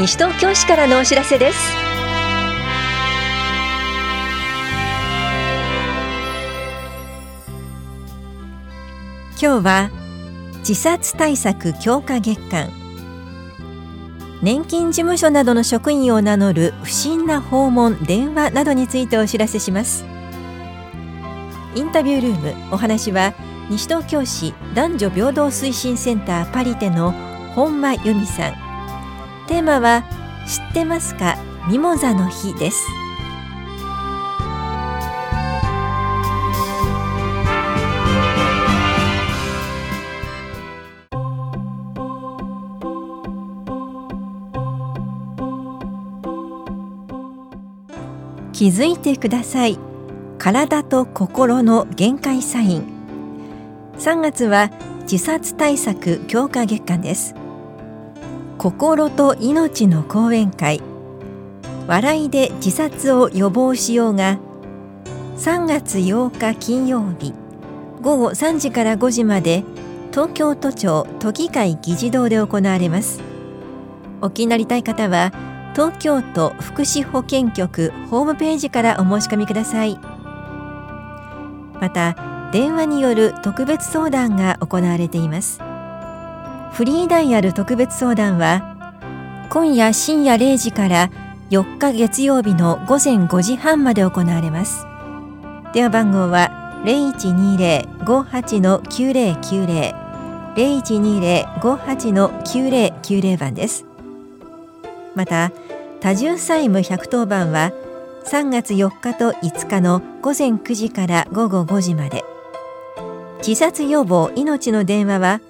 西東京市からのお知らせです。今日は自殺対策強化月間。年金事務所などの職員を名乗る不審な訪問電話などについてお知らせします。インタビュールームお話は西東京市男女平等推進センターパリテの本間由美さん。テーマは知ってますか？ミモザの日です。気づいてください。体と心の限界サイン。3月は自殺対策強化月間です。心と命の講演会。笑いで自殺を予防しようが3月8日金曜日午後3時から5時まで東京都庁都議会議事堂で行われます。お気になりたい方は東京都福祉保健局ホームページからお申し込みください。また電話による特別相談が行われています。フリーダイヤル特別相談は今夜深夜0時から4日月曜日の午前5時半まで行われます。電話番号は0120-58-9090 0120-58-9090番です。また多重債務110番は3月4日と5日の午前9時から午後5時まで。自殺予防命の電話は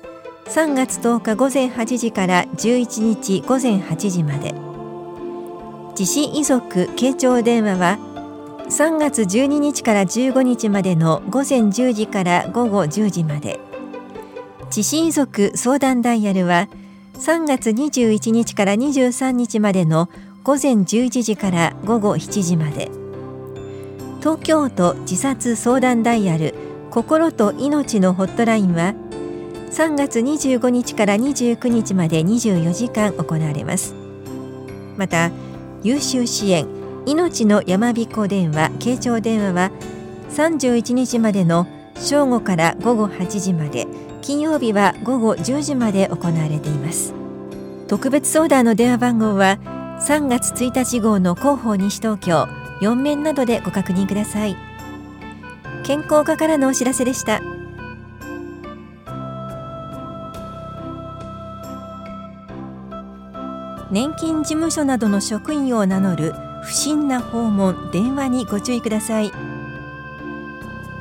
3月10日午前8時から11日午前8時まで。地震遺族傾聴電話は3月12日から15日までの午前10時から午後10時まで。地震遺族相談ダイヤルは3月21日から23日までの午前11時から午後7時まで。東京都自殺相談ダイヤル心と命のホットラインは3月25日から29日まで24時間行われます。また優秀支援命の山彦電話傾聴電話は31日までの正午から午後8時まで金曜日は午後10時まで行われています。特別相談の電話番号は3月1日号の広報西東京4面などでご確認ください。健康課からのお知らせでした。年金事務所などの職員を名乗る不審な訪問電話にご注意ください。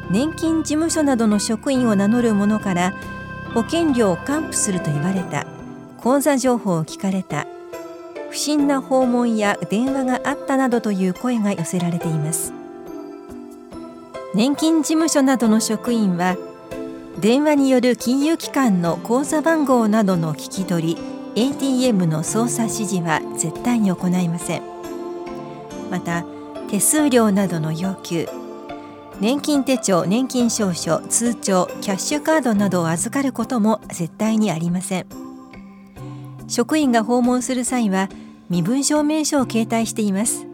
年金事務所などの職員を名乗る者から保険料を還付すると言われた口座情報を聞かれた不審な訪問や電話があったなどという声が寄せられています。年金事務所などの職員は電話による金融機関の口座番号などの聞き取り ATM の操作指示は絶対に行いません。また手数料などの要求年金手帳年金証書通帳キャッシュカードなどを預かることも絶対にありません。職員が訪問する際は身分証明書を携帯しています。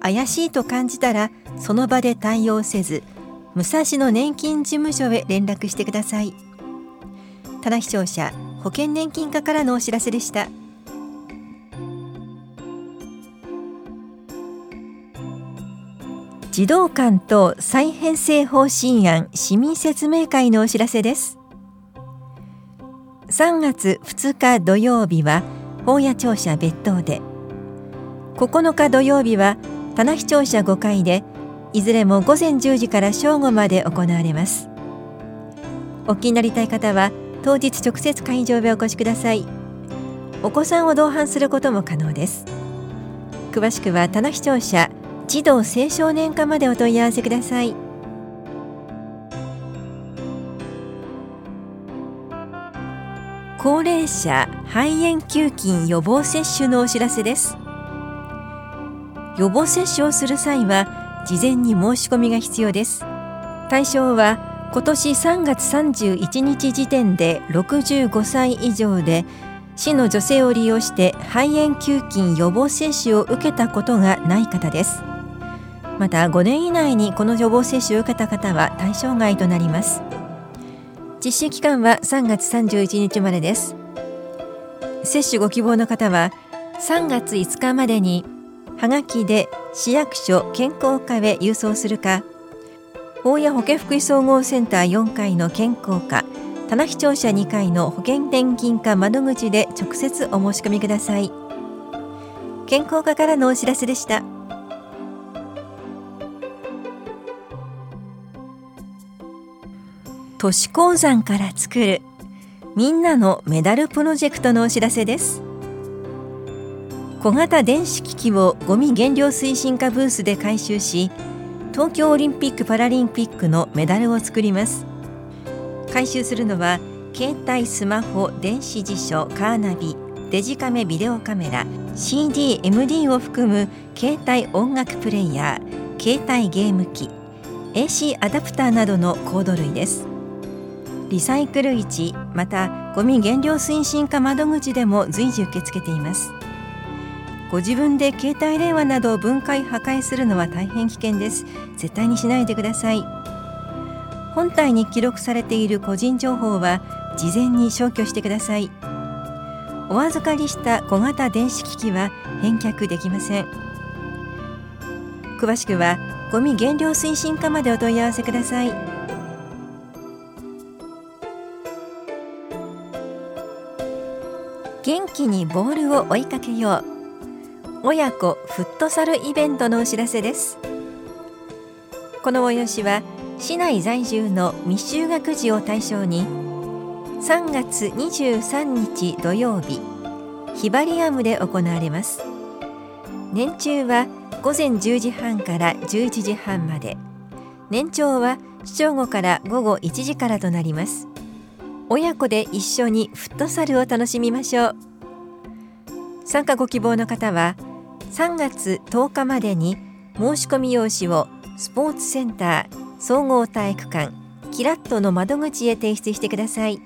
怪しいと感じたらその場で対応せず武蔵野年金事務所へ連絡してください。棚視聴者保険年金課からのお知らせでした。児童館と再編成方針案市民説明会のお知らせです。3月2日土曜日は法屋庁舎別当で。9日土曜日は棚視聴者5回でいずれも午前10時から正午まで行われます。お気になりたい方は当日直接会場へお越しください。お子さんを同伴することも可能です。詳しくは棚視聴者児童青少年課までお問い合わせください。高齢者肺炎球菌予防接種のお知らせです。予防接種をする際は事前に申し込みが必要です。対象は今年3月31日時点で65歳以上で市の女性を利用して肺炎球菌予防接種を受けたことがない方です。また5年以内にこの予防接種を受けた方は対象外となります。実施期間は3月31日までです。接種ご希望の方は3月5日までにはがきで市役所健康課へ郵送するか大谷保健福祉総合センター4階の健康課棚視聴者2階の保険年金課窓口で直接お申し込みください。健康課からのお知らせでした。都市鉱山から作るみんなのメダルプロジェクトのお知らせです。小型電子機器をゴミ減量推進課ブースで回収し東京オリンピック・パラリンピックのメダルを作ります。回収するのは携帯スマホ電子辞書カーナビデジカメビデオカメラ CD、MD を含む携帯音楽プレイヤー携帯ゲーム機 AC アダプターなどのコード類です。リサイクル市またゴミ減量推進課窓口でも随時受け付けています。ご自分で携帯電話などを分解破壊するのは大変危険です。絶対にしないでください。本体に記録されている個人情報は事前に消去してください。お預かりした小型電子機器は返却できません。詳しくはゴミ減量推進課までお問い合わせください。元気にボールを追いかけよう。親子フットサルイベントのお知らせです。この催しは市内在住の未就学児を対象に3月23日土曜日ヒバリアムで行われます。年中は午前10時半から11時半まで。年長は正午から午後1時からとなります。親子で一緒にフットサルを楽しみましょう。参加ご希望の方は3月10日までに申し込み用紙をスポーツセンター総合体育館キラットの窓口へ提出してください。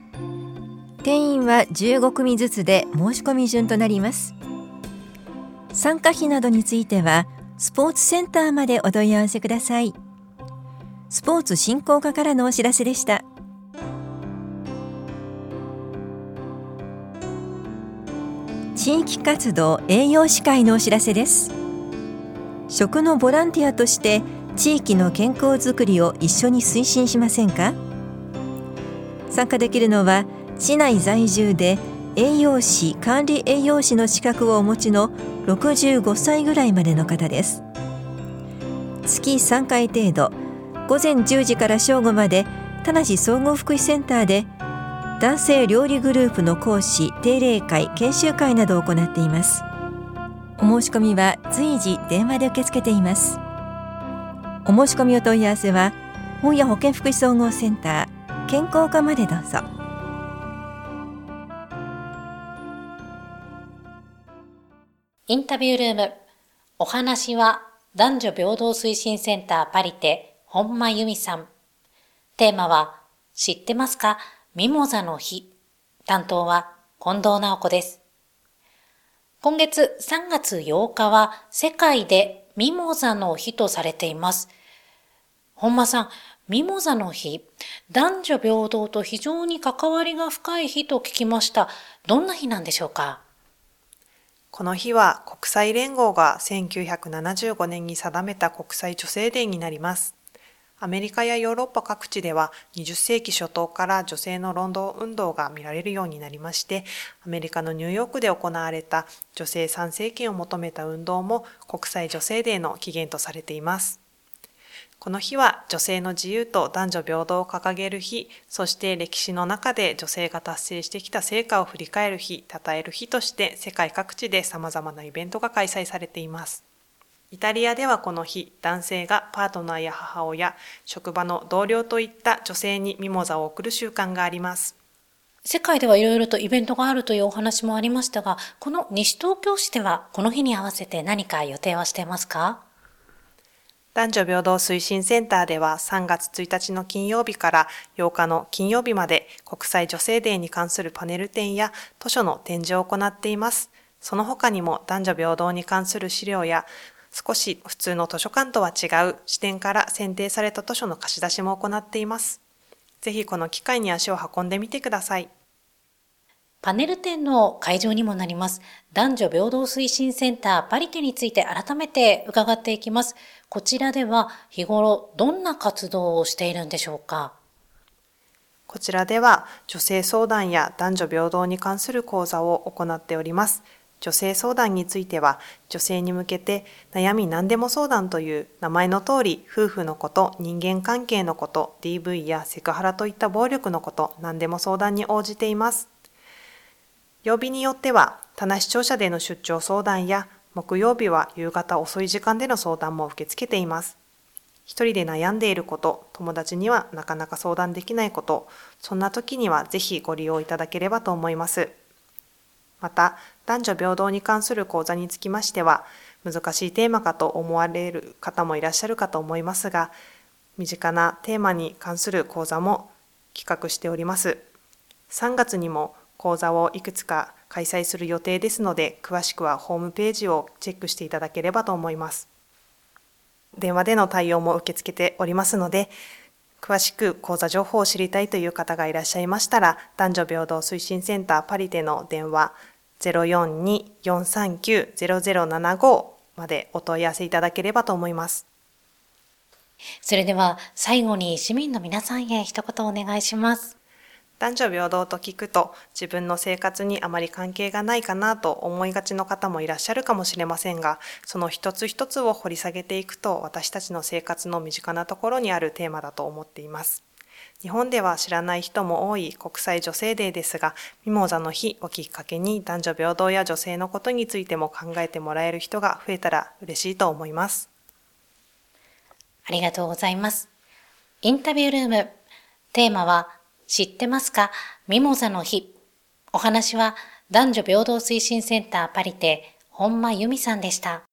定員は15組ずつで申し込み順となります。参加費などについてはスポーツセンターまでお問い合わせください。スポーツ振興課からのお知らせでした。地域活動栄養士会のお知らせです。食のボランティアとして地域の健康づくりを一緒に推進しませんか？参加できるのは市内在住で栄養士管理栄養士の資格をお持ちの65歳ぐらいまでの方です。月3回程度午前10時から正午まで田無総合福祉センターで男性料理グループの講師定例会研修会などを行っています。お申し込みは随時電話で受け付けています。お申し込みお問い合わせは本屋保健福祉総合センター健康課までどうぞ。インタビュールームお話は男女平等推進センターパリテ本間由美さん。テーマは知ってますか？ミモザの日担当は近藤直子です今月3月8日は世界でミモザの日とされています。本間さん、ミモザの日、男女平等と非常に関わりが深い日と聞きました。どんな日なんでしょうか？この日は国際連合が1975年に定めた国際女性デーになります。アメリカやヨーロッパ各地では20世紀初頭から女性の労働運動が見られるようになりまして、アメリカのニューヨークで行われた女性参政権を求めた運動も国際女性デーの起源とされています。この日は女性の自由と男女平等を掲げる日、そして歴史の中で女性が達成してきた成果を振り返る日、称える日として世界各地で様々なイベントが開催されています。イタリアではこの日、男性がパートナーや母親、職場の同僚といった女性にミモザを贈る習慣があります。世界ではいろいろとイベントがあるというお話もありましたが、この西東京市ではこの日に合わせて何か予定はしていますか？男女平等推進センターでは3月1日の金曜日から8日の金曜日まで国際女性デーに関するパネル展や図書の展示を行っています。その他にも男女平等に関する資料や少し普通の図書館とは違う視点から選定された図書の貸し出しも行っています。ぜひこの機会に足を運んでみてください。パネル展の会場にもなります男女平等推進センターパリテについて改めて伺っていきます。こちらでは日頃どんな活動をしているんでしょうか？こちらでは女性相談や男女平等に関する講座を行っております。女性相談については女性に向けて悩み何でも相談という名前の通り夫婦のこと人間関係のこと DV やセクハラといった暴力のこと何でも相談に応じています。曜日によっては棚視聴者での出張相談や木曜日は夕方遅い時間での相談も受け付けています。一人で悩んでいること友達にはなかなか相談できないことそんな時にはぜひご利用いただければと思います。また男女平等に関する講座につきましては難しいテーマかと思われる方もいらっしゃるかと思いますが身近なテーマに関する講座も企画しております。3月にも講座をいくつか開催する予定ですので詳しくはホームページをチェックしていただければと思います。電話での対応も受け付けておりますので詳しく講座情報を知りたいという方がいらっしゃいましたら、男女平等推進センターパリテの電話042-439-0075までお問い合わせいただければと思います。それでは最後に市民の皆さんへ一言お願いします。男女平等と聞くと自分の生活にあまり関係がないかなと思いがちの方もいらっしゃるかもしれませんが、その一つ一つを掘り下げていくと私たちの生活の身近なところにあるテーマだと思っています。日本では知らない人も多い国際女性デーですが、ミモザの日をきっかけに男女平等や女性のことについても考えてもらえる人が増えたら嬉しいと思います。ありがとうございます。インタビュールーム。テーマは知ってますか？ミモザの日。お話は男女平等推進センターパリテ本間由美さんでした。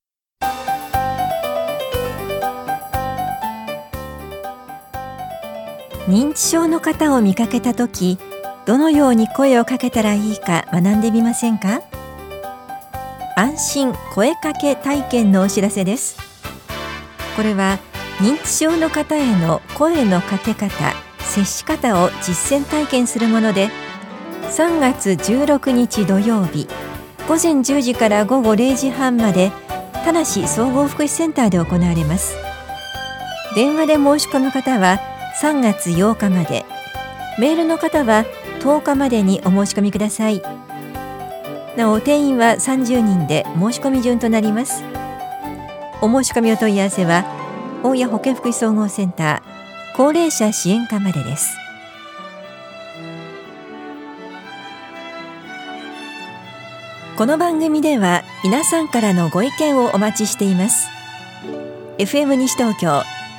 認知症の方を見かけた時どのように声をかけたらいいか学んでみませんか？安心声かけ体験のお知らせです。これは認知症の方への声のかけ方接し方を実践体験するもので3月16日土曜日午前10時から午後0時半まで田梨総合福祉センターで行われます。電話で申し込む方は3月8日まで。メールの方は10日までにお申し込みください。なお定員は30人で申し込み順となります。お申し込みお問い合わせは大谷保健福祉総合センター高齢者支援課までです。この番組では皆さんからのご意見をお待ちしています。FM 西東京